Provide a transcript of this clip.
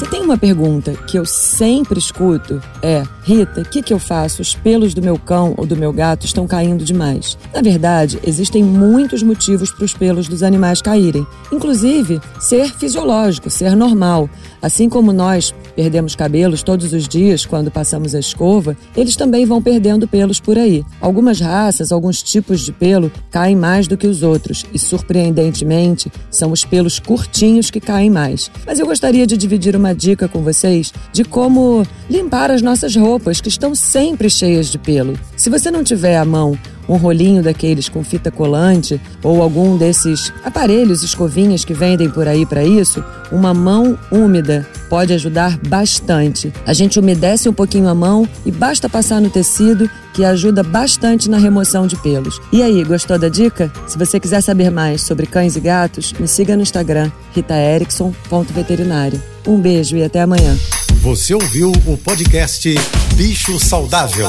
Se tem uma pergunta que eu sempre escuto é: Rita, o que, que eu faço? Os pelos do meu cão ou do meu gato estão caindo demais. Na verdade, existem muitos motivos para os pelos dos animais caírem, inclusive ser fisiológico, ser normal. Assim como nós perdemos cabelos todos os dias quando passamos a escova, eles também vão perdendo pelos por aí. Algumas raças, alguns tipos de pelo caem mais do que os outros e, surpreendentemente, são os pelos curtinhos que caem mais. Mas eu gostaria de dividir uma dica com vocês de como limpar as nossas roupas que estão sempre cheias de pelo. Se você não tiver à mão um rolinho daqueles com fita colante ou algum desses aparelhos, escovinhas que vendem por aí para isso, uma mão úmida pode ajudar bastante. A gente umedece um pouquinho a mão e basta passar no tecido que ajuda bastante na remoção de pelos. E aí, gostou da dica? Se você quiser saber mais sobre cães e gatos, me siga no Instagram, ritaerickson.veterinário. Um beijo e até amanhã. Você ouviu o podcast Bicho Saudável.